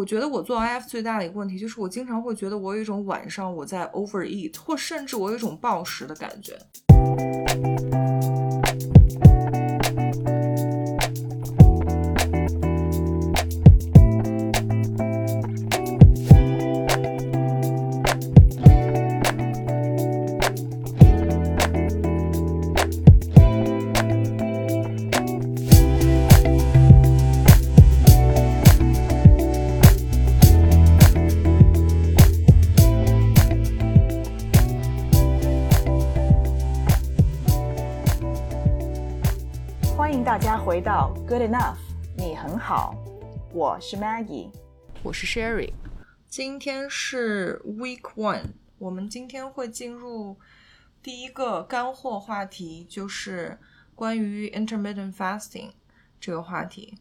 我觉得我做 IF 最大的一个问题就是，我经常会觉得我有一种晚上我在 overeat，或甚至我有一种暴食的感觉。我是 Maggie，我是 Sherry，今天是 Week One，我们今天会进入第一个干货话题，就是关于 Intermittent Fasting 这个话题。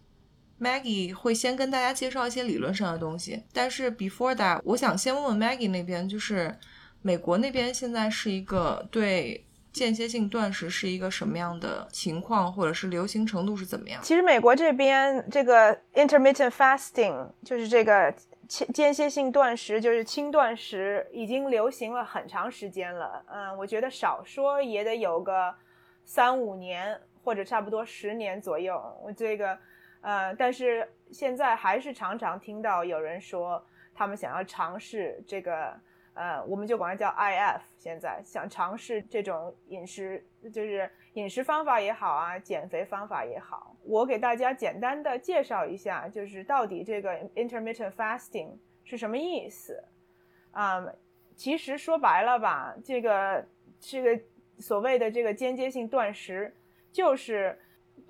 Maggie 会先跟大家介绍一些理论上的东西，但是 Before that，我想先问问 Maggie 那边，就是美国那边现在是一个对。间歇性断食是一个什么样的情况，或者是流行程度是怎么样？其实美国这边这个 intermittent fasting 就是这个间间歇性断食，就是轻断食，已经流行了很长时间了。嗯，我觉得少说也得有个三五年，或者差不多十年左右。我这个，呃，但是现在还是常常听到有人说他们想要尝试这个。呃，我们就管它叫 IF。现在想尝试这种饮食，就是饮食方法也好啊，减肥方法也好，我给大家简单的介绍一下，就是到底这个 intermittent fasting 是什么意思。啊，其实说白了吧，这个这个所谓的这个间接性断食，就是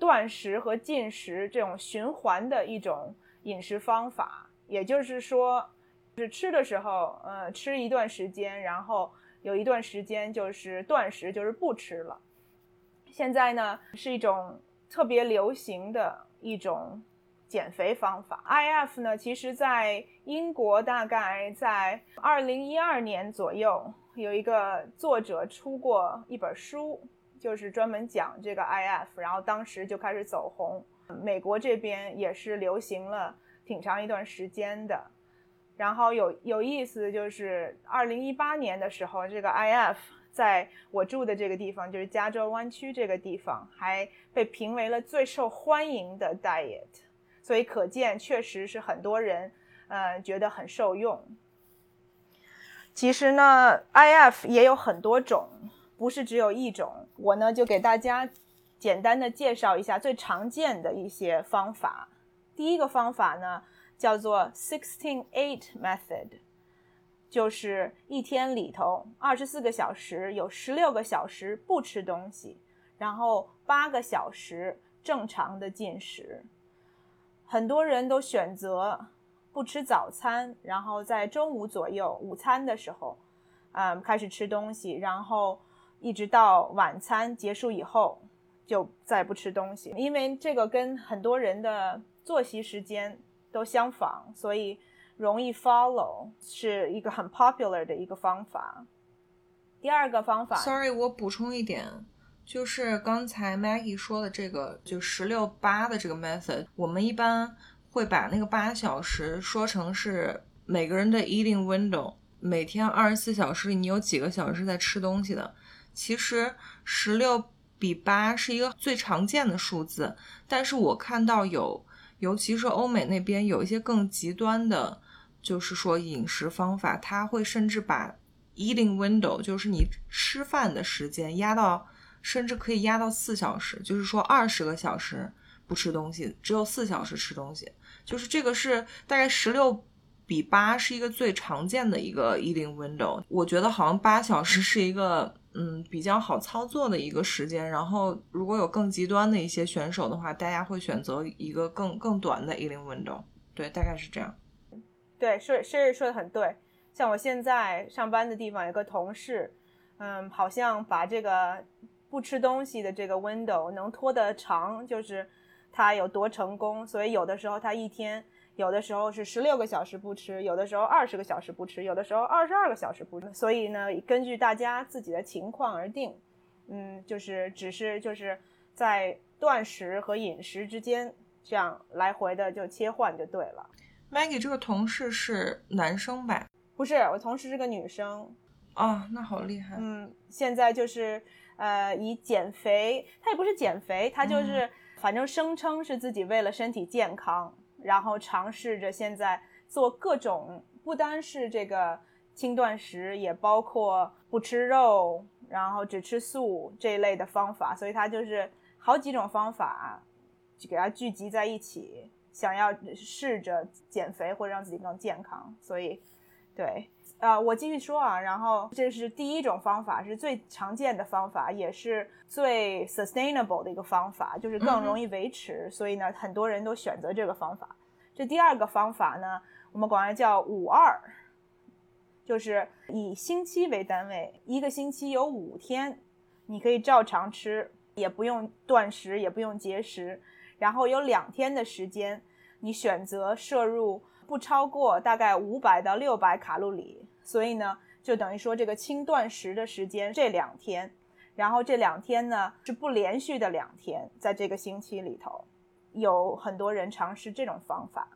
断食和进食这种循环的一种饮食方法，也就是说。是吃的时候，呃，吃一段时间，然后有一段时间就是断食，就是不吃了。现在呢，是一种特别流行的一种减肥方法。IF 呢，其实在英国大概在二零一二年左右，有一个作者出过一本书，就是专门讲这个 IF，然后当时就开始走红。美国这边也是流行了挺长一段时间的。然后有有意思，就是二零一八年的时候，这个 IF 在我住的这个地方，就是加州湾区这个地方，还被评为了最受欢迎的 diet，所以可见确实是很多人，呃，觉得很受用。其实呢，IF 也有很多种，不是只有一种。我呢就给大家简单的介绍一下最常见的一些方法。第一个方法呢。叫做 sixteen eight method，就是一天里头二十四个小时有十六个小时不吃东西，然后八个小时正常的进食。很多人都选择不吃早餐，然后在中午左右午餐的时候，嗯，开始吃东西，然后一直到晚餐结束以后就再不吃东西，因为这个跟很多人的作息时间。都相仿，所以容易 follow 是一个很 popular 的一个方法。第二个方法，sorry，我补充一点，就是刚才 Maggie 说的这个，就十六八的这个 method，我们一般会把那个八小时说成是每个人的 eating window，每天二十四小时里你有几个小时是在吃东西的。其实十六比八是一个最常见的数字，但是我看到有。尤其是欧美那边有一些更极端的，就是说饮食方法，他会甚至把 eating window，就是你吃饭的时间压到，甚至可以压到四小时，就是说二十个小时不吃东西，只有四小时吃东西，就是这个是大概十六比八是一个最常见的一个 eating window。我觉得好像八小时是一个。嗯，比较好操作的一个时间。然后，如果有更极端的一些选手的话，大家会选择一个更更短的 eating window。对，大概是这样。对，是是说的很对。像我现在上班的地方有个同事，嗯，好像把这个不吃东西的这个 window 能拖得长，就是他有多成功。所以有的时候他一天。有的时候是十六个小时不吃，有的时候二十个小时不吃，有的时候二十二个小时不吃。所以呢，根据大家自己的情况而定。嗯，就是只是就是在断食和饮食之间这样来回的就切换就对了。Maggie 这个同事是男生吧？不是，我同事是个女生。哦，那好厉害。嗯，现在就是呃，以减肥，她也不是减肥，她就是反正声称是自己为了身体健康，然后尝试着现在做各种，不单是这个轻断食，也包括不吃肉，然后只吃素这一类的方法，所以他就是好几种方法就给它聚集在一起。想要试着减肥或者让自己更健康，所以，对，呃，我继续说啊，然后这是第一种方法，是最常见的方法，也是最 sustainable 的一个方法，就是更容易维持，所以呢，很多人都选择这个方法。这第二个方法呢，我们管它叫五二，就是以星期为单位，一个星期有五天，你可以照常吃，也不用断食，也不用节食。然后有两天的时间，你选择摄入不超过大概五百到六百卡路里，所以呢，就等于说这个轻断食的时间这两天，然后这两天呢是不连续的两天，在这个星期里头，有很多人尝试这种方法。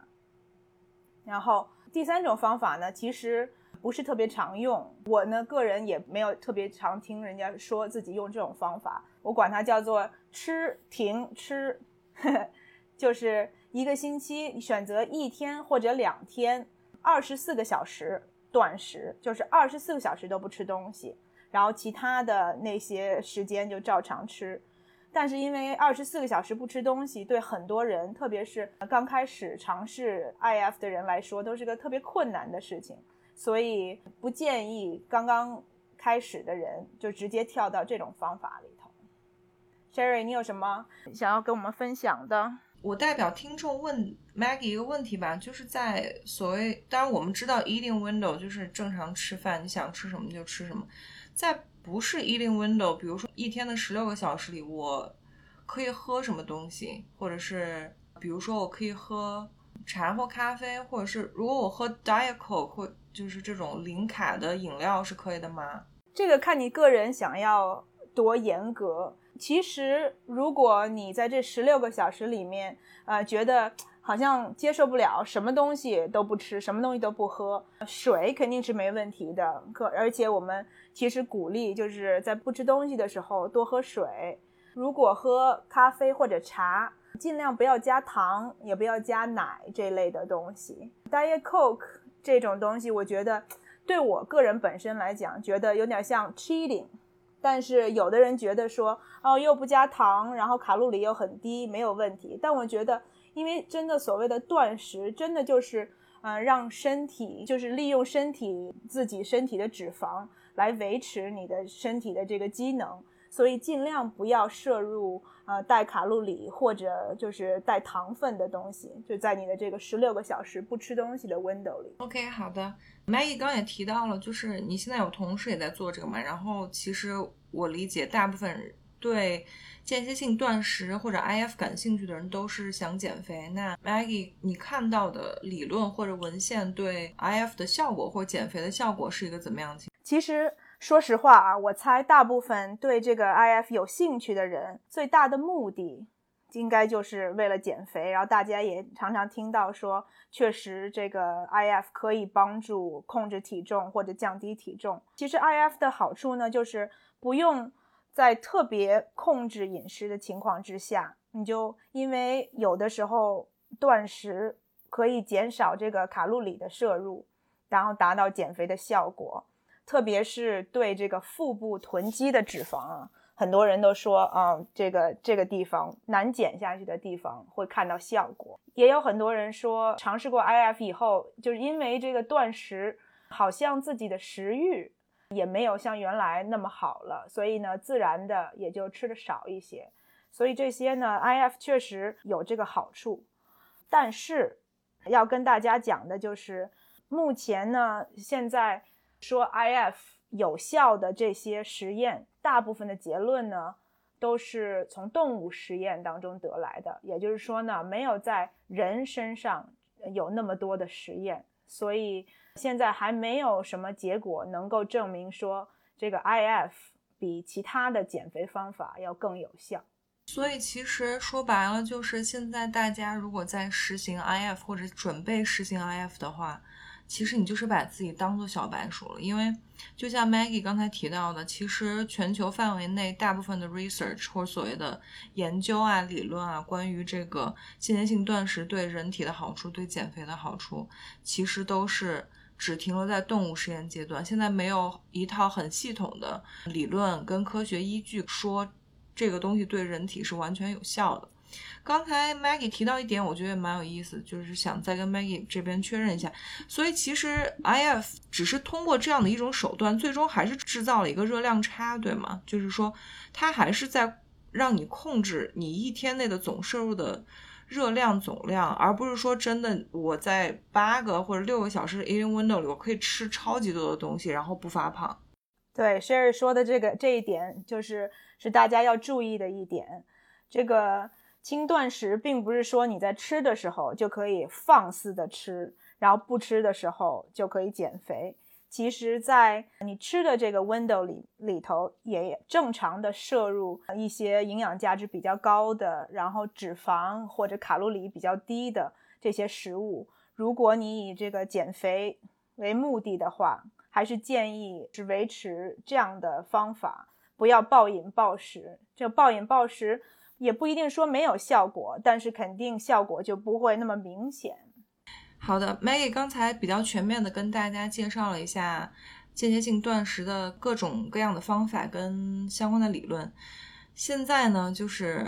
然后第三种方法呢，其实不是特别常用，我呢个人也没有特别常听人家说自己用这种方法，我管它叫做吃停吃。就是一个星期，选择一天或者两天，二十四个小时断食，就是二十四个小时都不吃东西，然后其他的那些时间就照常吃。但是因为二十四个小时不吃东西，对很多人，特别是刚开始尝试 IF 的人来说，都是个特别困难的事情，所以不建议刚刚开始的人就直接跳到这种方法里头。Sherry，你有什么想要跟我们分享的？我代表听众问 Maggie 一个问题吧，就是在所谓，当然我们知道 eating window 就是正常吃饭，你想吃什么就吃什么。在不是 eating window，比如说一天的十六个小时里，我可以喝什么东西，或者是比如说我可以喝茶或咖啡，或者是如果我喝 diet coke 或就是这种零卡的饮料是可以的吗？这个看你个人想要多严格。其实，如果你在这十六个小时里面，呃，觉得好像接受不了，什么东西都不吃，什么东西都不喝，水肯定是没问题的。可而且我们其实鼓励，就是在不吃东西的时候多喝水。如果喝咖啡或者茶，尽量不要加糖，也不要加奶这类的东西。Diet Coke 这种东西，我觉得对我个人本身来讲，觉得有点像 cheating。但是有的人觉得说，哦，又不加糖，然后卡路里又很低，没有问题。但我觉得，因为真的所谓的断食，真的就是，呃，让身体就是利用身体自己身体的脂肪来维持你的身体的这个机能，所以尽量不要摄入呃带卡路里或者就是带糖分的东西，就在你的这个十六个小时不吃东西的 window 里。OK，好的。Maggie 刚也提到了，就是你现在有同事也在做这个嘛？然后其实我理解，大部分对间歇性断食或者 IF 感兴趣的人都是想减肥。那 Maggie，你看到的理论或者文献对 IF 的效果或减肥的效果是一个怎么样的？其实说实话啊，我猜大部分对这个 IF 有兴趣的人，最大的目的。应该就是为了减肥，然后大家也常常听到说，确实这个 IF 可以帮助控制体重或者降低体重。其实 IF 的好处呢，就是不用在特别控制饮食的情况之下，你就因为有的时候断食可以减少这个卡路里的摄入，然后达到减肥的效果，特别是对这个腹部囤积的脂肪啊。很多人都说啊，这个这个地方难减下去的地方会看到效果。也有很多人说，尝试过 IF 以后，就是因为这个断食，好像自己的食欲也没有像原来那么好了，所以呢，自然的也就吃的少一些。所以这些呢，IF 确实有这个好处。但是要跟大家讲的就是，目前呢，现在说 IF 有效的这些实验。大部分的结论呢，都是从动物实验当中得来的，也就是说呢，没有在人身上有那么多的实验，所以现在还没有什么结果能够证明说这个 IF 比其他的减肥方法要更有效。所以其实说白了，就是现在大家如果在实行 IF 或者准备实行 IF 的话，其实你就是把自己当做小白鼠了。因为就像 Maggie 刚才提到的，其实全球范围内大部分的 research 或者所谓的研究啊、理论啊，关于这个间歇性断食对人体的好处、对减肥的好处，其实都是只停留在动物实验阶段。现在没有一套很系统的理论跟科学依据说。这个东西对人体是完全有效的。刚才 Maggie 提到一点，我觉得蛮有意思，就是想再跟 Maggie 这边确认一下。所以其实 IF 只是通过这样的一种手段，最终还是制造了一个热量差，对吗？就是说，它还是在让你控制你一天内的总摄入的热量总量，而不是说真的我在八个或者六个小时的 eating window 里，我可以吃超级多的东西，然后不发胖。对，Sherry 说的这个这一点就是。是大家要注意的一点，这个轻断食并不是说你在吃的时候就可以放肆的吃，然后不吃的时候就可以减肥。其实，在你吃的这个 window 里里头，也正常的摄入一些营养价值比较高的，然后脂肪或者卡路里比较低的这些食物。如果你以这个减肥为目的的话，还是建议是维持这样的方法。不要暴饮暴食，这暴饮暴食也不一定说没有效果，但是肯定效果就不会那么明显。好的，Maggie 刚才比较全面的跟大家介绍了一下间歇性断食的各种各样的方法跟相关的理论。现在呢，就是。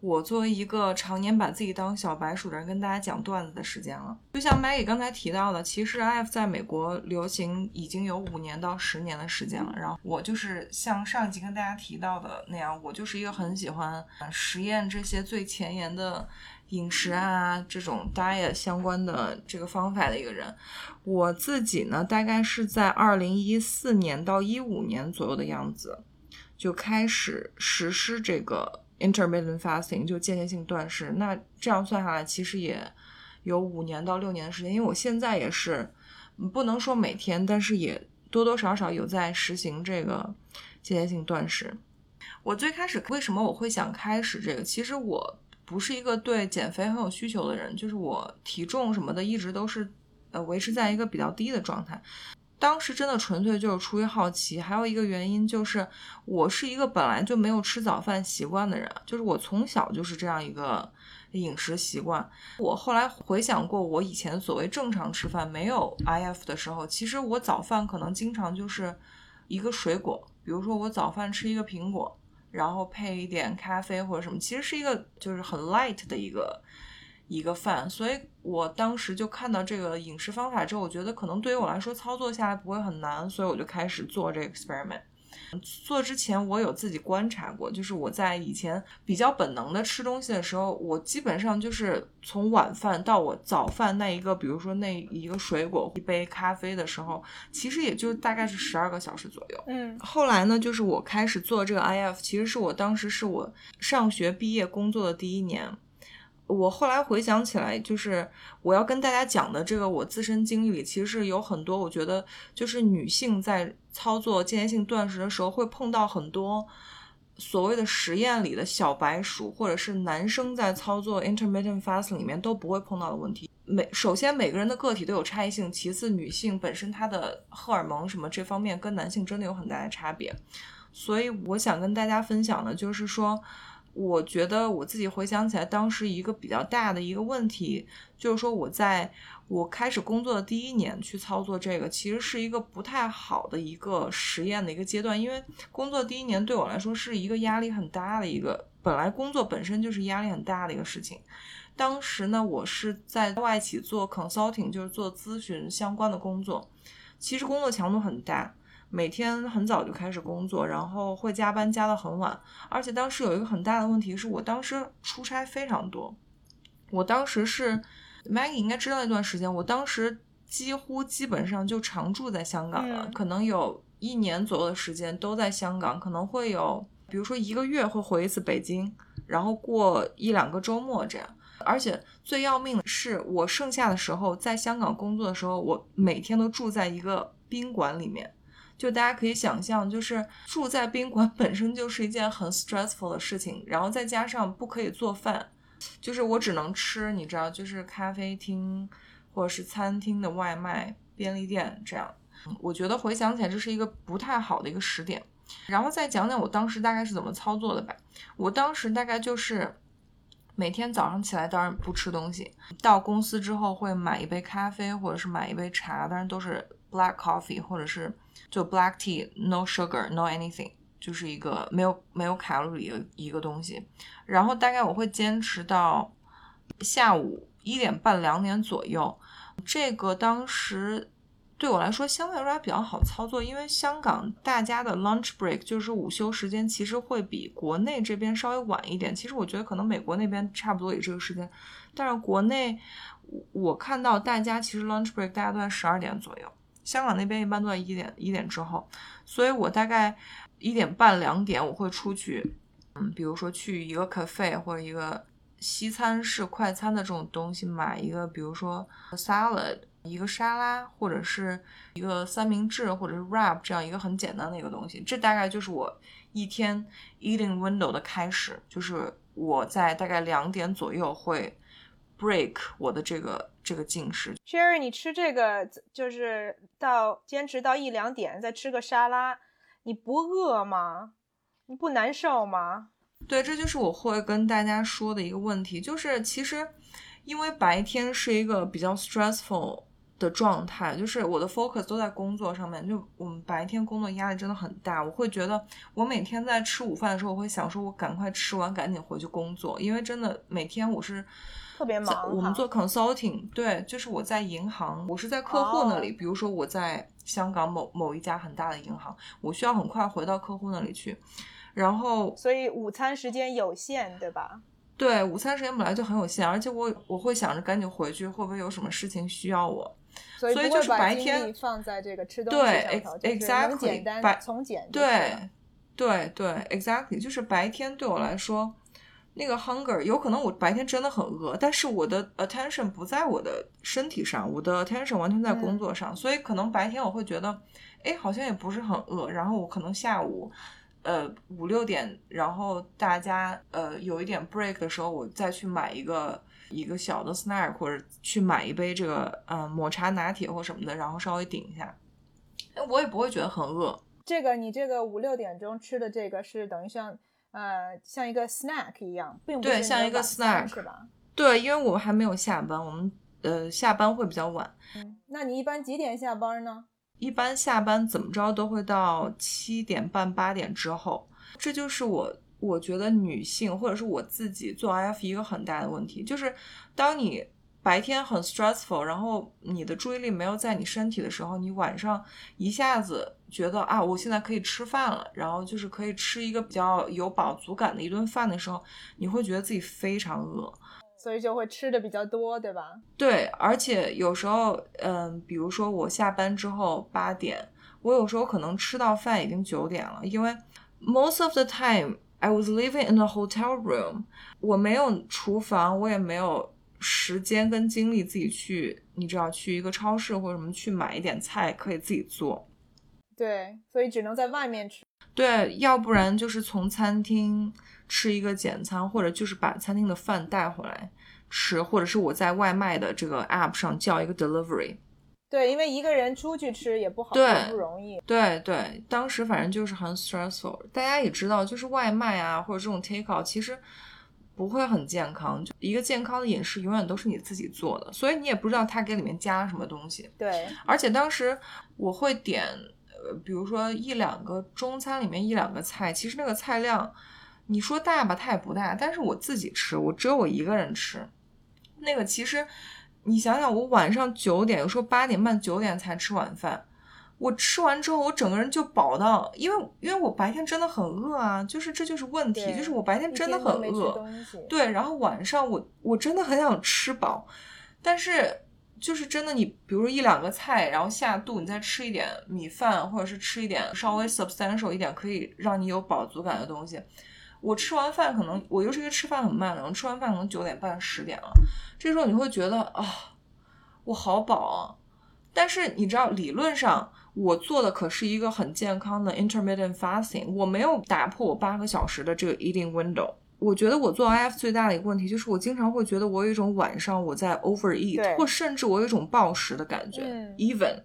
我作为一个常年把自己当小白鼠的人，跟大家讲段子的时间了。就像 Maggie 刚才提到的，其实 IF 在美国流行已经有五年到十年的时间了。然后我就是像上一集跟大家提到的那样，我就是一个很喜欢实验这些最前沿的饮食啊，这种 diet 相关的这个方法的一个人。我自己呢，大概是在二零一四年到一五年左右的样子，就开始实施这个。Intermittent fasting 就间歇性断食，那这样算下来，其实也有五年到六年的时间。因为我现在也是不能说每天，但是也多多少少有在实行这个间歇性断食。我最开始为什么我会想开始这个？其实我不是一个对减肥很有需求的人，就是我体重什么的一直都是呃维持在一个比较低的状态。当时真的纯粹就是出于好奇，还有一个原因就是我是一个本来就没有吃早饭习惯的人，就是我从小就是这样一个饮食习惯。我后来回想过，我以前所谓正常吃饭没有 IF 的时候，其实我早饭可能经常就是一个水果，比如说我早饭吃一个苹果，然后配一点咖啡或者什么，其实是一个就是很 light 的一个。一个饭，所以我当时就看到这个饮食方法之后，我觉得可能对于我来说操作下来不会很难，所以我就开始做这个 experiment。做之前我有自己观察过，就是我在以前比较本能的吃东西的时候，我基本上就是从晚饭到我早饭那一个，比如说那一个水果一杯咖啡的时候，其实也就大概是十二个小时左右。嗯，后来呢，就是我开始做这个 IF，其实是我当时是我上学毕业工作的第一年。我后来回想起来，就是我要跟大家讲的这个我自身经历里，其实有很多我觉得就是女性在操作间歇性断食的时候会碰到很多所谓的实验里的小白鼠，或者是男生在操作 intermittent fast 里面都不会碰到的问题。每首先每个人的个体都有差异性，其次女性本身她的荷尔蒙什么这方面跟男性真的有很大的差别。所以我想跟大家分享的就是说。我觉得我自己回想起来，当时一个比较大的一个问题，就是说我在我开始工作的第一年去操作这个，其实是一个不太好的一个实验的一个阶段，因为工作第一年对我来说是一个压力很大的一个，本来工作本身就是压力很大的一个事情。当时呢，我是在外企做 consulting，就是做咨询相关的工作，其实工作强度很大。每天很早就开始工作，然后会加班加到很晚，而且当时有一个很大的问题是我当时出差非常多。我当时是 Maggie 应该知道那段时间，我当时几乎基本上就常住在香港了，可能有一年左右的时间都在香港，可能会有比如说一个月会回一次北京，然后过一两个周末这样。而且最要命的是，我剩下的时候在香港工作的时候，我每天都住在一个宾馆里面。就大家可以想象，就是住在宾馆本身就是一件很 stressful 的事情，然后再加上不可以做饭，就是我只能吃，你知道，就是咖啡厅或者是餐厅的外卖、便利店这样。我觉得回想起来，这是一个不太好的一个时点。然后再讲讲我当时大概是怎么操作的吧。我当时大概就是每天早上起来，当然不吃东西，到公司之后会买一杯咖啡或者是买一杯茶，当然都是 black coffee 或者是就 black tea，no sugar，no anything，就是一个没有没有卡路里的一个东西。然后大概我会坚持到下午一点半两点左右。这个当时。对我来说，相对来说还比较好操作，因为香港大家的 lunch break 就是午休时间，其实会比国内这边稍微晚一点。其实我觉得可能美国那边差不多也这个时间，但是国内我看到大家其实 lunch break 大家都在十二点左右，香港那边一般都在一点一点之后，所以我大概一点半两点我会出去，嗯，比如说去一个 cafe 或者一个西餐式快餐的这种东西买一个，比如说 salad。一个沙拉，或者是一个三明治，或者是 wrap 这样一个很简单的一个东西，这大概就是我一天 eating window 的开始，就是我在大概两点左右会 break 我的这个这个进食。Sherry，你吃这个就是到坚持到一两点再吃个沙拉，你不饿吗？你不难受吗？对，这就是我会跟大家说的一个问题，就是其实因为白天是一个比较 stressful。的状态就是我的 focus 都在工作上面，就我们白天工作压力真的很大。我会觉得我每天在吃午饭的时候，我会想说，我赶快吃完，赶紧回去工作，因为真的每天我是特别忙。我们做 consulting，对，就是我在银行，我是在客户那里。比如说我在香港某某一家很大的银行，我需要很快回到客户那里去，然后所以午餐时间有限，对吧？对，午餐时间本来就很有限，而且我我会想着赶紧回去，会不会有什么事情需要我？所以就是白天放在这个吃东西上头，对，exactly，白从简对对对，exactly，就是白天对我来说，那个 hunger 有可能我白天真的很饿，但是我的 attention 不在我的身体上，我的 attention 完全在工作上，所以可能白天我会觉得，哎，好像也不是很饿，然后我可能下午，呃五六点，然后大家呃有一点 break 的时候，我再去买一个。一个小的 snack，或者去买一杯这个嗯抹茶拿铁或什么的，然后稍微顶一下，哎，我也不会觉得很饿。这个你这个五六点钟吃的这个是等于像呃像一个 snack 一样，并不对，像一个 snack 是吧？对，因为我们还没有下班，我们呃下班会比较晚。嗯，那你一般几点下班呢？一般下班怎么着都会到七点半八点之后，这就是我。我觉得女性或者是我自己做 IF 一个很大的问题，就是当你白天很 stressful，然后你的注意力没有在你身体的时候，你晚上一下子觉得啊，我现在可以吃饭了，然后就是可以吃一个比较有饱足感的一顿饭的时候，你会觉得自己非常饿，所以就会吃的比较多，对吧？对，而且有时候，嗯，比如说我下班之后八点，我有时候可能吃到饭已经九点了，因为 most of the time。I was living in a hotel room，我没有厨房，我也没有时间跟精力自己去，你知道，去一个超市或者什么去买一点菜可以自己做。对，所以只能在外面吃。对，要不然就是从餐厅吃一个简餐，或者就是把餐厅的饭带回来吃，或者是我在外卖的这个 app 上叫一个 delivery。对，因为一个人出去吃也不好，对，不容易。对对，当时反正就是很 stressful。大家也知道，就是外卖啊，或者这种 take out，其实不会很健康。就一个健康的饮食，永远都是你自己做的，所以你也不知道他给里面加了什么东西。对，而且当时我会点，呃，比如说一两个中餐里面一两个菜，其实那个菜量，你说大吧，它也不大，但是我自己吃，我只有我一个人吃，那个其实。你想想，我晚上九点，有时候八点半、九点才吃晚饭。我吃完之后，我整个人就饱到，因为因为我白天真的很饿啊，就是这就是问题，就是我白天真的很饿。对，然后晚上我我真的很想吃饱，但是就是真的，你比如说一两个菜，然后下肚，你再吃一点米饭，或者是吃一点稍微 substantial 一点，可以让你有饱足感的东西。我吃完饭可能我又是一个吃饭很慢的，人，吃完饭可能九点半十点了，这时候你会觉得啊，我好饱啊。但是你知道，理论上我做的可是一个很健康的 intermittent fasting，我没有打破我八个小时的这个 eating window。我觉得我做 IF 最大的一个问题就是，我经常会觉得我有一种晚上我在 overeat，或甚至我有一种暴食的感觉。Even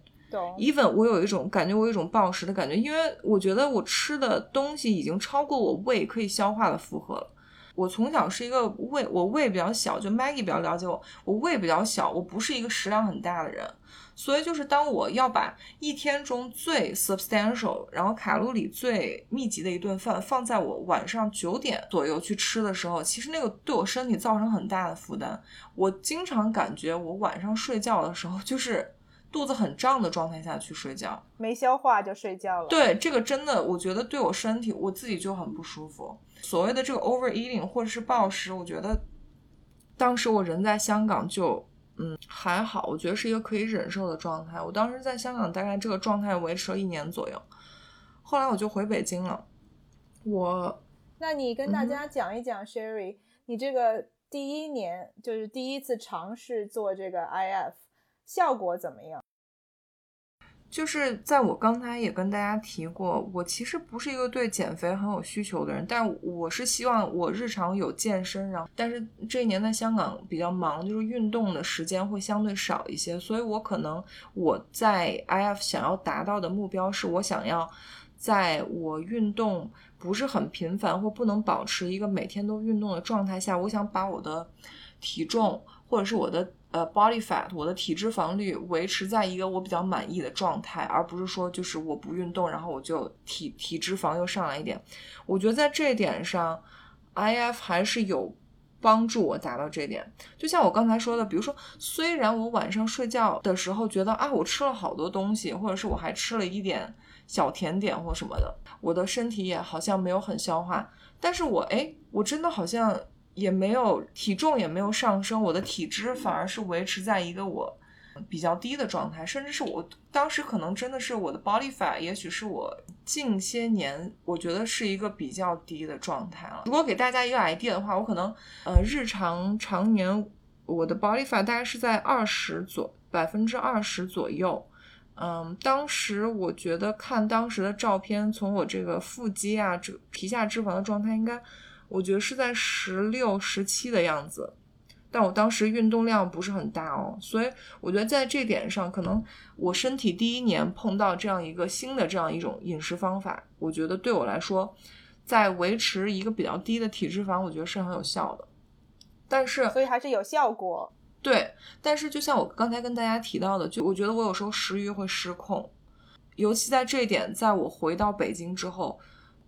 even 我有一种感觉，我有一种暴食的感觉，因为我觉得我吃的东西已经超过我胃可以消化的负荷了。我从小是一个胃，我胃比较小，就 Maggie 比较了解我，我胃比较小，我不是一个食量很大的人。所以就是当我要把一天中最 substantial，然后卡路里最密集的一顿饭放在我晚上九点左右去吃的时候，其实那个对我身体造成很大的负担。我经常感觉我晚上睡觉的时候就是肚子很胀的状态下去睡觉，没消化就睡觉了。对，这个真的我觉得对我身体我自己就很不舒服。所谓的这个 overeating 或者是暴食，我觉得当时我人在香港就。嗯，还好，我觉得是一个可以忍受的状态。我当时在香港，大概这个状态维持了一年左右，后来我就回北京了。我，那你跟大家讲一讲，Sherry，你这个第一年就是第一次尝试做这个 IF，效果怎么样？就是在我刚才也跟大家提过，我其实不是一个对减肥很有需求的人，但我是希望我日常有健身，然后但是这一年在香港比较忙，就是运动的时间会相对少一些，所以我可能我在 IF 想要达到的目标是我想要在我运动不是很频繁或不能保持一个每天都运动的状态下，我想把我的体重或者是我的。呃，body fat，我的体脂肪率维持在一个我比较满意的状态，而不是说就是我不运动，然后我就体体脂肪又上来一点。我觉得在这一点上，IF 还是有帮助我达到这点。就像我刚才说的，比如说，虽然我晚上睡觉的时候觉得啊，我吃了好多东西，或者是我还吃了一点小甜点或什么的，我的身体也好像没有很消化，但是我哎，我真的好像。也没有体重也没有上升，我的体脂反而是维持在一个我比较低的状态，甚至是我当时可能真的是我的 body fat，也许是我近些年我觉得是一个比较低的状态了。如果给大家一个 idea 的话，我可能呃日常常年我的 body fat 大概是在二十左百分之二十左右，嗯，当时我觉得看当时的照片，从我这个腹肌啊这皮下脂肪的状态应该。我觉得是在十六、十七的样子，但我当时运动量不是很大哦，所以我觉得在这点上，可能我身体第一年碰到这样一个新的这样一种饮食方法，我觉得对我来说，在维持一个比较低的体脂肪，我觉得是很有效的。但是，所以还是有效果。对，但是就像我刚才跟大家提到的，就我觉得我有时候食欲会失控，尤其在这一点，在我回到北京之后。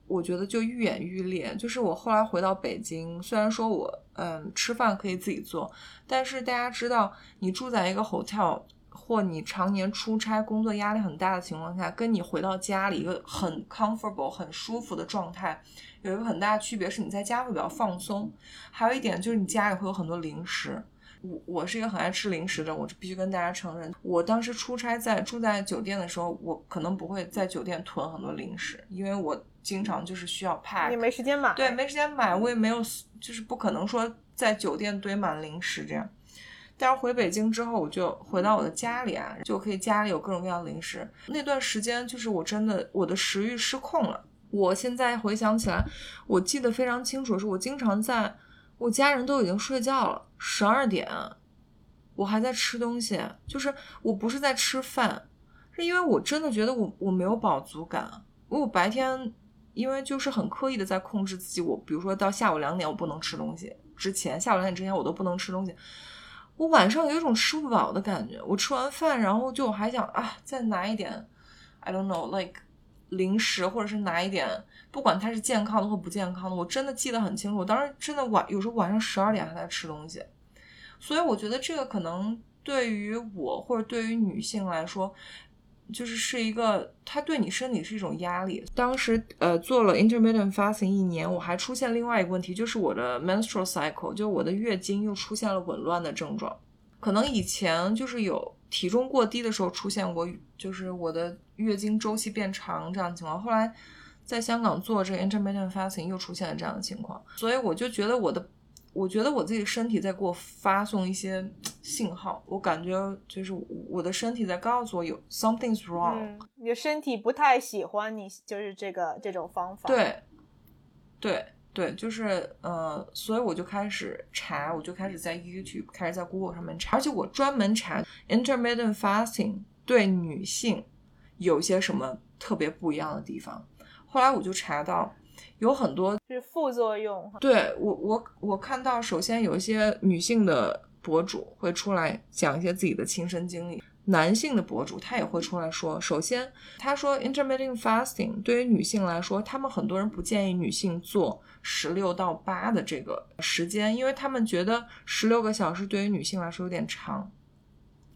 我觉得就愈演愈烈，就是我后来回到北京，虽然说我嗯吃饭可以自己做，但是大家知道，你住在一个 hotel 或你常年出差，工作压力很大的情况下，跟你回到家里一个很 comfortable 很舒服的状态，有一个很大的区别是，你在家会比较放松，还有一点就是你家里会有很多零食。我我是一个很爱吃零食的，我必须跟大家承认，我当时出差在住在酒店的时候，我可能不会在酒店囤很多零食，因为我经常就是需要 pack，你没时间买，对，没时间买，我也没有，就是不可能说在酒店堆满零食这样。但是回北京之后，我就回到我的家里啊，就可以家里有各种各样的零食。那段时间就是我真的我的食欲失控了。我现在回想起来，我记得非常清楚，是我经常在。我家人都已经睡觉了，十二点，我还在吃东西，就是我不是在吃饭，是因为我真的觉得我我没有饱足感。我白天因为就是很刻意的在控制自己，我比如说到下午两点我不能吃东西，之前下午两点之前我都不能吃东西。我晚上有一种吃不饱的感觉，我吃完饭然后就还想啊再拿一点，I don't know like 零食或者是拿一点。不管它是健康的或不健康的，我真的记得很清楚。我当时真的晚，有时候晚上十二点还在吃东西，所以我觉得这个可能对于我或者对于女性来说，就是是一个，它对你身体是一种压力。当时呃做了 intermittent fasting 一年，我还出现另外一个问题，就是我的 menstrual cycle，就我的月经又出现了紊乱的症状。可能以前就是有体重过低的时候出现过，就是我的月经周期变长这样的情况。后来。在香港做这个 intermittent fasting 又出现了这样的情况，所以我就觉得我的我觉得我自己身体在给我发送一些信号，我感觉就是我的身体在告诉我有 something's wrong。嗯，你的身体不太喜欢你，就是这个这种方法。对，对对，就是呃，所以我就开始查，我就开始在 YouTube 开始在 Google 上面查，而且我专门查 intermittent fasting 对女性有些什么特别不一样的地方。后来我就查到。有很多是副作用。对我，我我看到，首先有一些女性的博主会出来讲一些自己的亲身经历，男性的博主他也会出来说，首先他说 intermittent fasting 对于女性来说，他们很多人不建议女性做十六到八的这个时间，因为他们觉得十六个小时对于女性来说有点长。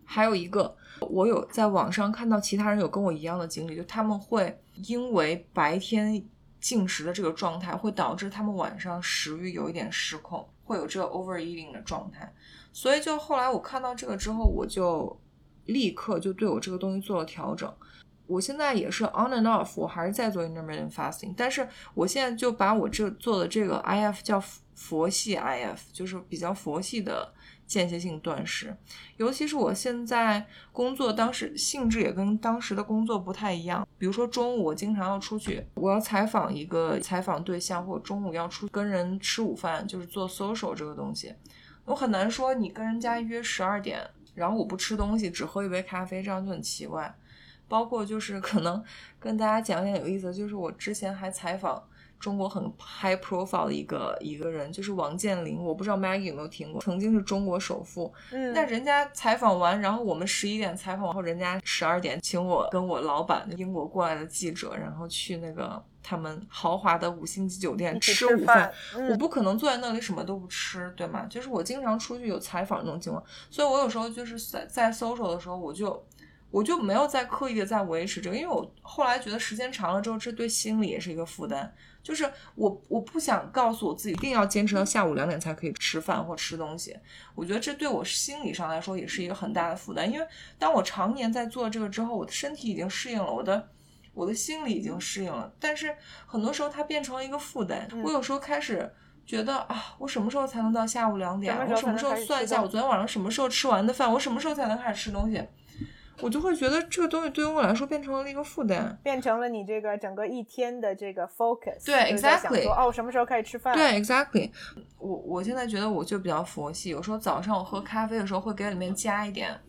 还有一个，我有在网上看到其他人有跟我一样的经历，就他们会因为白天。进食的这个状态会导致他们晚上食欲有一点失控，会有这个 overeating 的状态。所以就后来我看到这个之后，我就立刻就对我这个东西做了调整。我现在也是 on and off，我还是在做 intermittent fasting，但是我现在就把我这做的这个 IF 叫佛系 IF，就是比较佛系的。间歇性断食，尤其是我现在工作当时性质也跟当时的工作不太一样。比如说中午我经常要出去，我要采访一个采访对象，或者中午要出跟人吃午饭，就是做 social 这个东西，我很难说你跟人家约十二点，然后我不吃东西，只喝一杯咖啡，这样就很奇怪。包括就是可能跟大家讲点有意思，就是我之前还采访。中国很 high profile 的一个一个人就是王健林，我不知道 Maggie 有没有听过，曾经是中国首富。嗯，那人家采访完，然后我们十一点采访完后，人家十二点请我跟我老板英国过来的记者，然后去那个他们豪华的五星级酒店吃午饭。我不可能坐在那里什么都不吃，对吗？就是我经常出去有采访这种情况，所以我有时候就是在在 social 的时候，我就我就没有再刻意的在维持这个，因为我后来觉得时间长了之后，这对心理也是一个负担。就是我，我不想告诉我自己一定要坚持到下午两点才可以吃饭或吃东西。我觉得这对我心理上来说也是一个很大的负担。因为当我常年在做这个之后，我的身体已经适应了，我的我的心理已经适应了。但是很多时候它变成了一个负担。我有时候开始觉得啊，我什么时候才能到下午两点？我什么时候算一下我昨天晚上什么时候吃完的饭？我什么时候才能开始吃东西？我就会觉得这个东西对于我来说变成了一个负担，变成了你这个整个一天的这个 focus。对，exactly。哦，我什么时候开始吃饭？对，exactly。我我现在觉得我就比较佛系，有时候早上我喝咖啡的时候会给里面加一点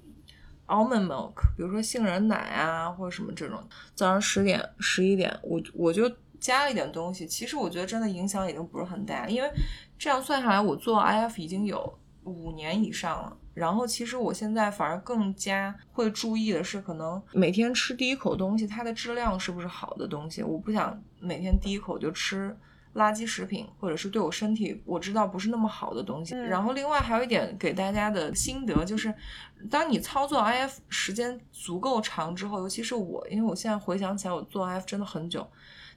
almond milk，比如说杏仁奶啊或者什么这种。早上十点、十一点，我我就加了一点东西。其实我觉得真的影响已经不是很大，因为这样算下来，我做 IF 已经有五年以上了。然后其实我现在反而更加会注意的是，可能每天吃第一口东西，它的质量是不是好的东西？我不想每天第一口就吃垃圾食品，或者是对我身体我知道不是那么好的东西。然后另外还有一点给大家的心得就是，当你操作 IF 时间足够长之后，尤其是我，因为我现在回想起来，我做 IF 真的很久。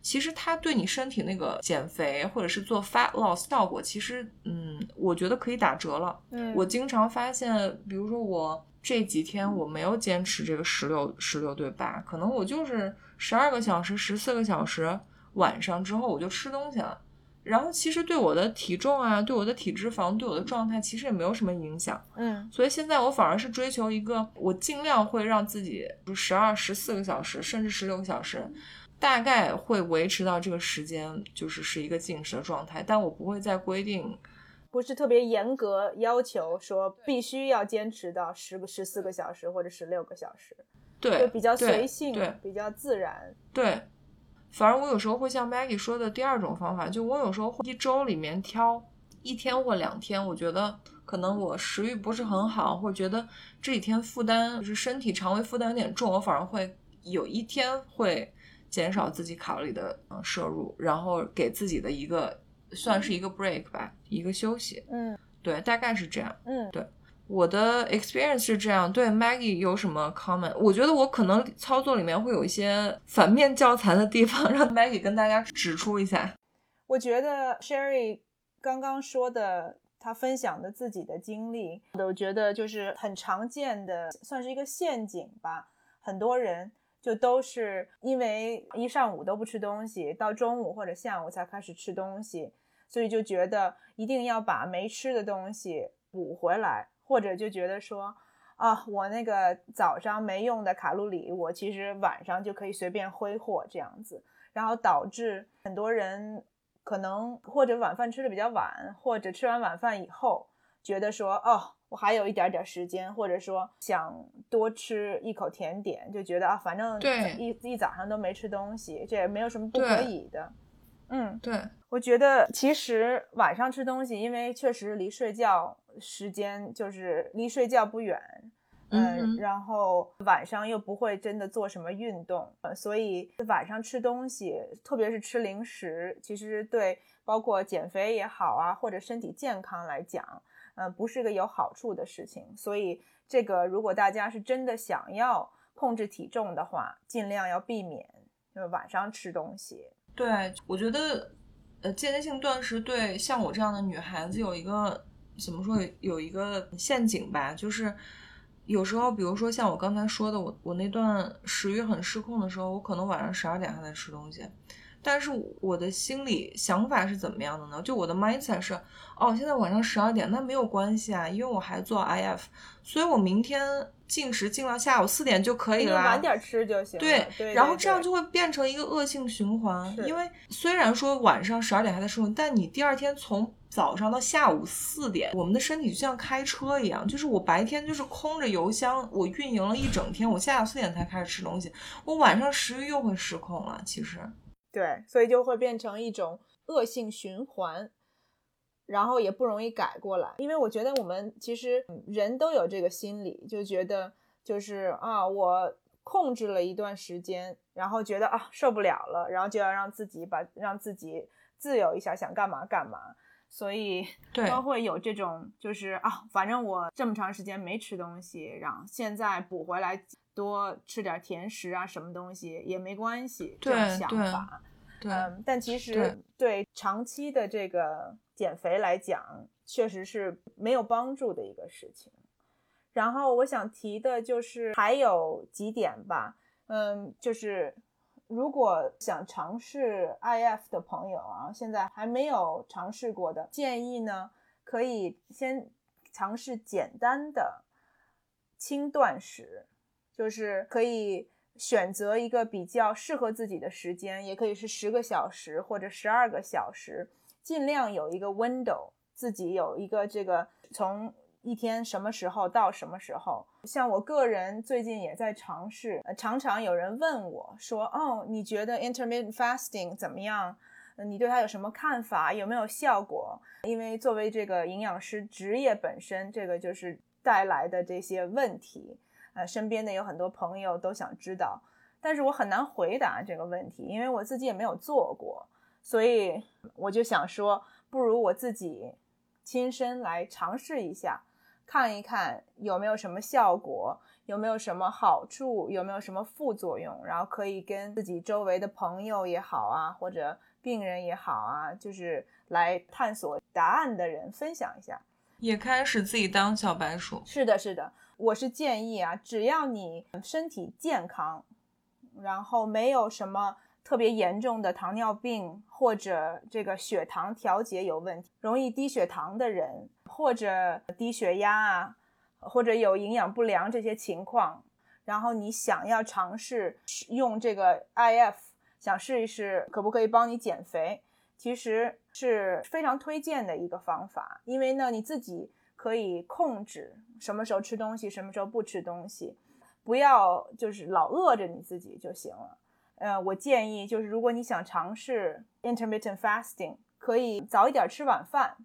其实它对你身体那个减肥或者是做 fat loss 效果，其实嗯，我觉得可以打折了。嗯，我经常发现，比如说我这几天我没有坚持这个十六十六对八，可能我就是十二个小时、十四个小时晚上之后我就吃东西了，然后其实对我的体重啊、对我的体脂肪、对我的状态其实也没有什么影响。嗯，所以现在我反而是追求一个，我尽量会让自己就十二、十四个小时，甚至十六个小时。大概会维持到这个时间，就是是一个进食的状态，但我不会再规定，不是特别严格要求说必须要坚持到十个十四个小时或者十六个小时，对，就比较随性，对，比较自然，对。反而我有时候会像 Maggie 说的第二种方法，就我有时候会一周里面挑一天或两天，我觉得可能我食欲不是很好，或者觉得这几天负担就是身体肠胃负担有点重，我反而会有一天会。减少自己卡路里的摄入，然后给自己的一个算是一个 break 吧，一个休息。嗯，对，大概是这样。嗯，对，我的 experience 是这样。对，Maggie 有什么 comment？我觉得我可能操作里面会有一些反面教材的地方，让 Maggie 跟大家指出一下。我觉得 Sherry 刚刚说的，他分享的自己的经历，我觉得就是很常见的，算是一个陷阱吧。很多人。就都是因为一上午都不吃东西，到中午或者下午才开始吃东西，所以就觉得一定要把没吃的东西补回来，或者就觉得说，啊，我那个早上没用的卡路里，我其实晚上就可以随便挥霍这样子，然后导致很多人可能或者晚饭吃的比较晚，或者吃完晚饭以后觉得说，哦，我还有一点点时间，或者说想多吃一口甜点，就觉得啊，反正一一早上都没吃东西，这也没有什么不可以的。嗯，对，我觉得其实晚上吃东西，因为确实离睡觉时间就是离睡觉不远，嗯，然后晚上又不会真的做什么运动，所以晚上吃东西，特别是吃零食，其实对包括减肥也好啊，或者身体健康来讲，嗯，不是个有好处的事情。所以这个如果大家是真的想要控制体重的话，尽量要避免就是晚上吃东西。对，我觉得，呃，间歇性断食对像我这样的女孩子有一个怎么说，有一个陷阱吧，就是有时候，比如说像我刚才说的，我我那段食欲很失控的时候，我可能晚上十二点还在吃东西。但是我的心理想法是怎么样的呢？就我的 mindset 是，哦，现在晚上十二点，那没有关系啊，因为我还做 IF，所以我明天进食进到下午四点就可以了，晚点吃就行。对，然后这样就会变成一个恶性循环。因为虽然说晚上十二点还在吃，但你第二天从早上到下午四点，我们的身体就像开车一样，就是我白天就是空着油箱，我运营了一整天，我下午四点才开始吃东西，我晚上食欲又会失控了。其实。对，所以就会变成一种恶性循环，然后也不容易改过来。因为我觉得我们其实人都有这个心理，就觉得就是啊，我控制了一段时间，然后觉得啊受不了了，然后就要让自己把让自己自由一下，想干嘛干嘛。所以都会有这种，就是啊，反正我这么长时间没吃东西，然后现在补回来。多吃点甜食啊，什么东西也没关系，这种想法。嗯，但其实对长期的这个减肥来讲，确实是没有帮助的一个事情。然后我想提的就是还有几点吧，嗯，就是如果想尝试 IF 的朋友啊，现在还没有尝试过的，建议呢可以先尝试简单的轻断食。就是可以选择一个比较适合自己的时间，也可以是十个小时或者十二个小时，尽量有一个 window，自己有一个这个从一天什么时候到什么时候。像我个人最近也在尝试，常常有人问我说：“哦，你觉得 intermittent fasting 怎么样？你对它有什么看法？有没有效果？”因为作为这个营养师职业本身，这个就是带来的这些问题。呃，身边的有很多朋友都想知道，但是我很难回答这个问题，因为我自己也没有做过，所以我就想说，不如我自己亲身来尝试一下，看一看有没有什么效果，有没有什么好处，有没有什么副作用，然后可以跟自己周围的朋友也好啊，或者病人也好啊，就是来探索答案的人分享一下，也开始自己当小白鼠。是的，是的。我是建议啊，只要你身体健康，然后没有什么特别严重的糖尿病或者这个血糖调节有问题、容易低血糖的人，或者低血压啊，或者有营养不良这些情况，然后你想要尝试用这个 IF，想试一试可不可以帮你减肥，其实是非常推荐的一个方法，因为呢你自己。可以控制什么时候吃东西，什么时候不吃东西，不要就是老饿着你自己就行了。呃，我建议就是，如果你想尝试 intermittent fasting，可以早一点吃晚饭，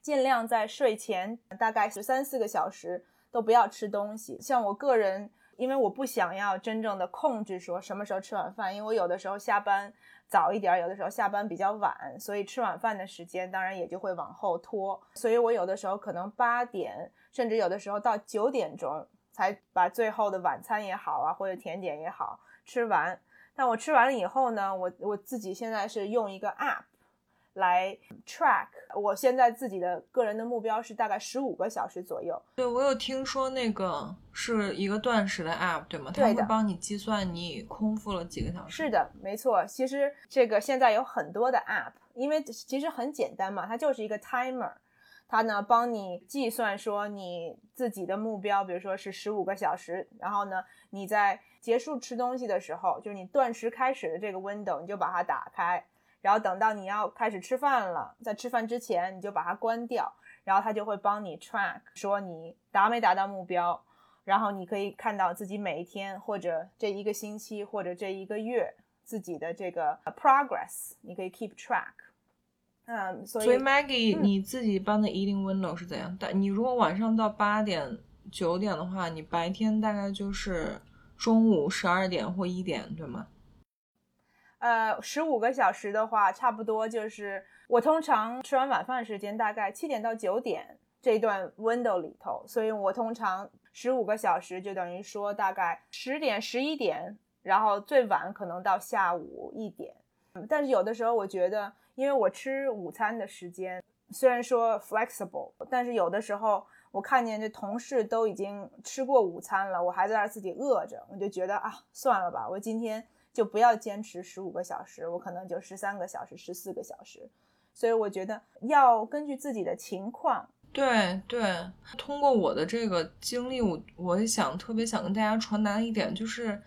尽量在睡前大概十三四个小时都不要吃东西。像我个人，因为我不想要真正的控制说什么时候吃晚饭，因为我有的时候下班。早一点，有的时候下班比较晚，所以吃晚饭的时间当然也就会往后拖。所以我有的时候可能八点，甚至有的时候到九点钟才把最后的晚餐也好啊，或者甜点也好吃完。但我吃完了以后呢，我我自己现在是用一个 app，来 track。我现在自己的个人的目标是大概十五个小时左右。对，我有听说那个是一个断食的 app，对吗？它会帮你计算你空腹了几个小时。是的，没错。其实这个现在有很多的 app，因为其实很简单嘛，它就是一个 timer，它呢帮你计算说你自己的目标，比如说是十五个小时，然后呢你在结束吃东西的时候，就是你断食开始的这个 window，你就把它打开，然后等到你要开始吃饭了，在吃饭之前你就把它关掉，然后它就会帮你 track 说你达没达到目标。然后你可以看到自己每一天或者这一个星期或者这一个月自己的这个 progress，你可以 keep track。嗯，所以所以 Maggie，、嗯你自己班的 eating window 是怎样？但你如果晚上到八点、九点的话，你白天大概就是中午十二点或一点，对吗？呃，十五个小时的话，差不多就是我通常吃完晚饭时间大概七点到九点这段 window 里头，所以我通常十五个小时就等于说大概十点、十一点，然后最晚可能到下午一点。但是有的时候我觉得，因为我吃午餐的时间虽然说 flexible，但是有的时候我看见这同事都已经吃过午餐了，我还在那自己饿着，我就觉得啊，算了吧，我今天就不要坚持十五个小时，我可能就十三个小时、十四个小时。所以我觉得要根据自己的情况，对对，通过我的这个经历，我我想特别想跟大家传达一点，就是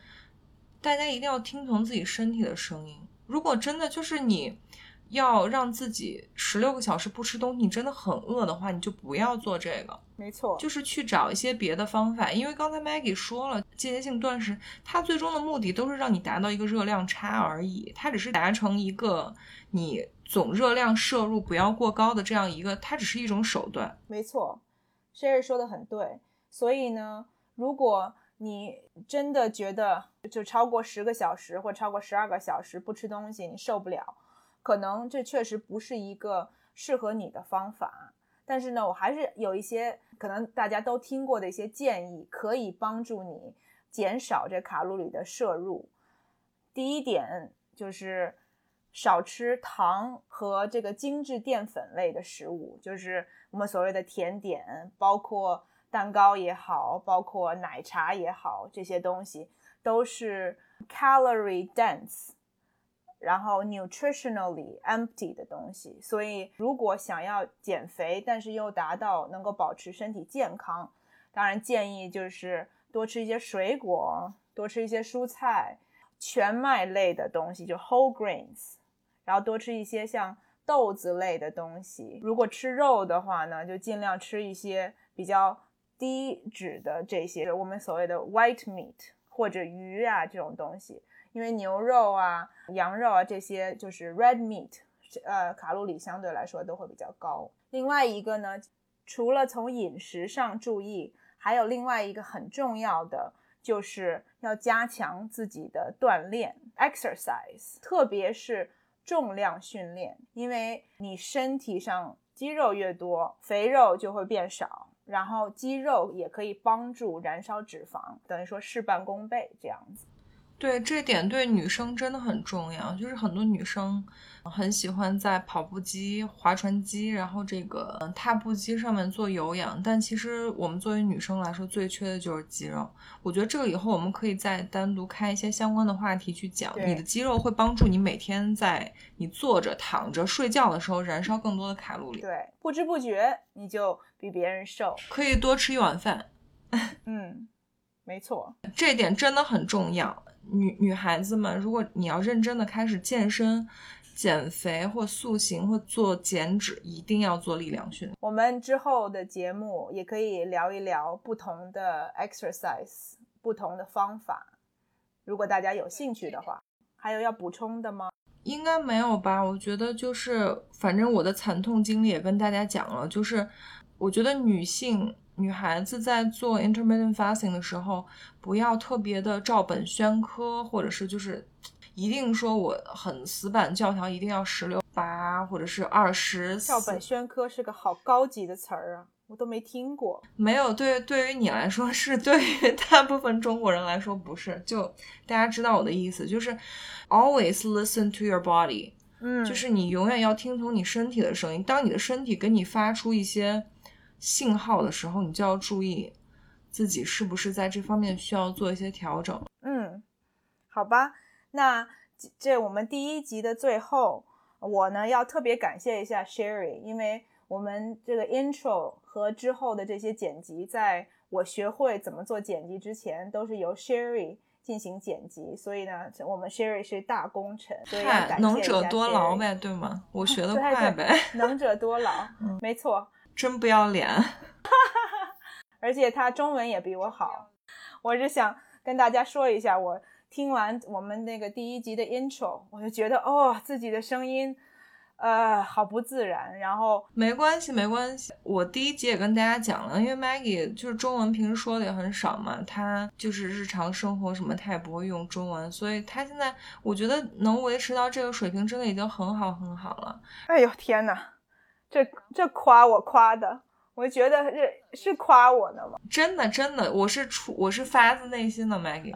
大家一定要听从自己身体的声音。如果真的就是你要让自己十六个小时不吃东西，你真的很饿的话，你就不要做这个。没错，就是去找一些别的方法，因为刚才 Maggie 说了，间歇性断食它最终的目的都是让你达到一个热量差而已，它只是达成一个你总热量摄入不要过高的这样一个，它只是一种手段。没错，Sherry 说的很对。所以呢，如果你真的觉得就超过十个小时或超过十二个小时不吃东西你受不了，可能这确实不是一个适合你的方法。但是呢，我还是有一些可能大家都听过的一些建议，可以帮助你减少这卡路里的摄入。第一点就是少吃糖和这个精致淀粉类的食物，就是我们所谓的甜点，包括蛋糕也好，包括奶茶也好，这些东西都是 calorie dense，然后 nutritionally empty 的东西。所以，如果想要减肥，但是又达到能够保持身体健康，当然建议就是多吃一些水果，多吃一些蔬菜。全麦类的东西，就 whole grains，然后多吃一些像豆子类的东西。如果吃肉的话呢，就尽量吃一些比较低脂的这些我们所谓的 white meat 或者鱼啊这种东西，因为牛肉啊、羊肉啊这些就是 red meat，呃，卡路里相对来说都会比较高。另外一个呢，除了从饮食上注意，还有另外一个很重要的。就是要加强自己的锻炼 exercise，特别是重量训练，因为你身体上肌肉越多，肥肉就会变少，然后肌肉也可以帮助燃烧脂肪，等于说事半功倍这样子。对，这点对女生真的很重要。就是很多女生很喜欢在跑步机、划船机，然后这个踏步机上面做有氧，但其实我们作为女生来说，最缺的就是肌肉。我觉得这个以后我们可以再单独开一些相关的话题去讲。你的肌肉会帮助你每天在你坐着、躺着、睡觉的时候燃烧更多的卡路里。对，不知不觉你就比别人瘦。可以多吃一碗饭，嗯，没错。这点真的很重要。女女孩子们，如果你要认真的开始健身、减肥或塑形或做减脂，一定要做力量训练。我们之后的节目也可以聊一聊不同的 exercise，不同的方法，如果大家有兴趣的话。还有要补充的吗？应该没有吧？我觉得就是，反正我的惨痛经历也跟大家讲了，就是我觉得女性女孩子在做 intermittent fasting 的时候，不要特别的照本宣科，或者是就是一定说我很死板教条，一定要十六八或者是二十。照本宣科是个好高级的词儿啊，我都没听过。没有，对对于你来说是，对于大部分中国人来说不是。就大家知道我的意思，就是 always listen to your body。嗯，就是你永远要听从你身体的声音。当你的身体给你发出一些信号的时候，你就要注意自己是不是在这方面需要做一些调整。嗯，好吧，那这我们第一集的最后，我呢要特别感谢一下 Sherry，因为我们这个 intro 和之后的这些剪辑，在我学会怎么做剪辑之前，都是由 Sherry 进行剪辑，所以呢，我们 Sherry 是大功臣，所以能者多劳呗，对吗？我学的 快呗，能者多劳，没错。真不要脸。而且他中文也比我好。我是想跟大家说一下，我听完我们那个第一集的 intro，我就觉得哦，自己的声音，呃，好不自然。然后，没关系，没关系。我第一集也跟大家讲了，因为 Maggie 就是中文平时说的也很少嘛，她就是日常生活什么她也不会用中文，所以她现在我觉得能维持到这个水平，真的已经很好很好了。哎呦天哪，这这夸我夸的，我觉得是是夸我呢吗？真的真的，我是出我是发自内心的 Maggie。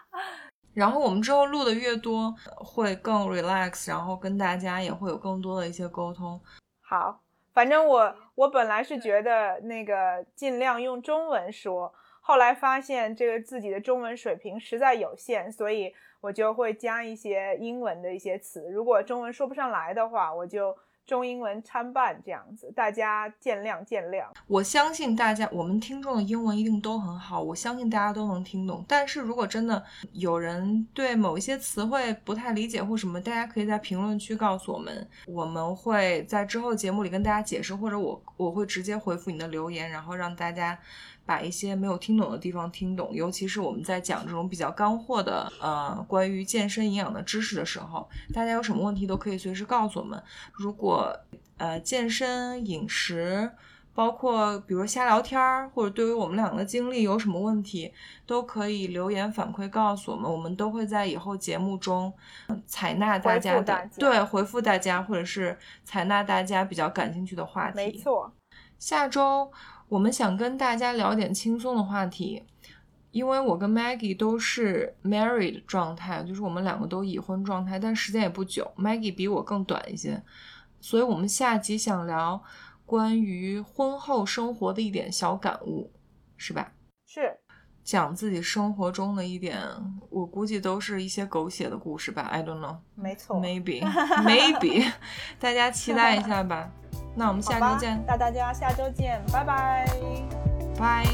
然后我们之后录的越多，会更 relax，然后跟大家也会有更多的一些沟通。好，反正我我本来是觉得那个尽量用中文说，后来发现这个自己的中文水平实在有限，所以我就会加一些英文的一些词。如果中文说不上来的话，我就中英文参半这样子，大家见谅见谅。我相信大家，我们听众的英文一定都很好，我相信大家都能听懂。但是如果真的有人对某一些词汇不太理解或什么，大家可以在评论区告诉我们，我们会在之后节目里跟大家解释，或者我我会直接回复你的留言，然后让大家把一些没有听懂的地方听懂。尤其是我们在讲这种比较干货的呃关于健身营养的知识的时候，大家有什么问题都可以随时告诉我们。如果呃健身饮食。包括比如瞎聊天儿，或者对于我们俩的经历有什么问题，都可以留言反馈告诉我们，我们都会在以后节目中呃采纳大家的对回复大家，或者是采纳大家比较感兴趣的话题。没错，下周我们想跟大家聊点轻松的话题，因为我跟 Maggie 都是 married 状态，就是我们两个都已婚状态，但时间也不久，Maggie 比我更短一些，所以我们下集想聊关于婚后生活的一点小感悟，是吧？是讲自己生活中的一点，我估计都是一些狗血的故事吧，I don't know。没错。Maybe, maybe，大家期待一下吧。那我们下周见，那大家下周见，拜拜。拜。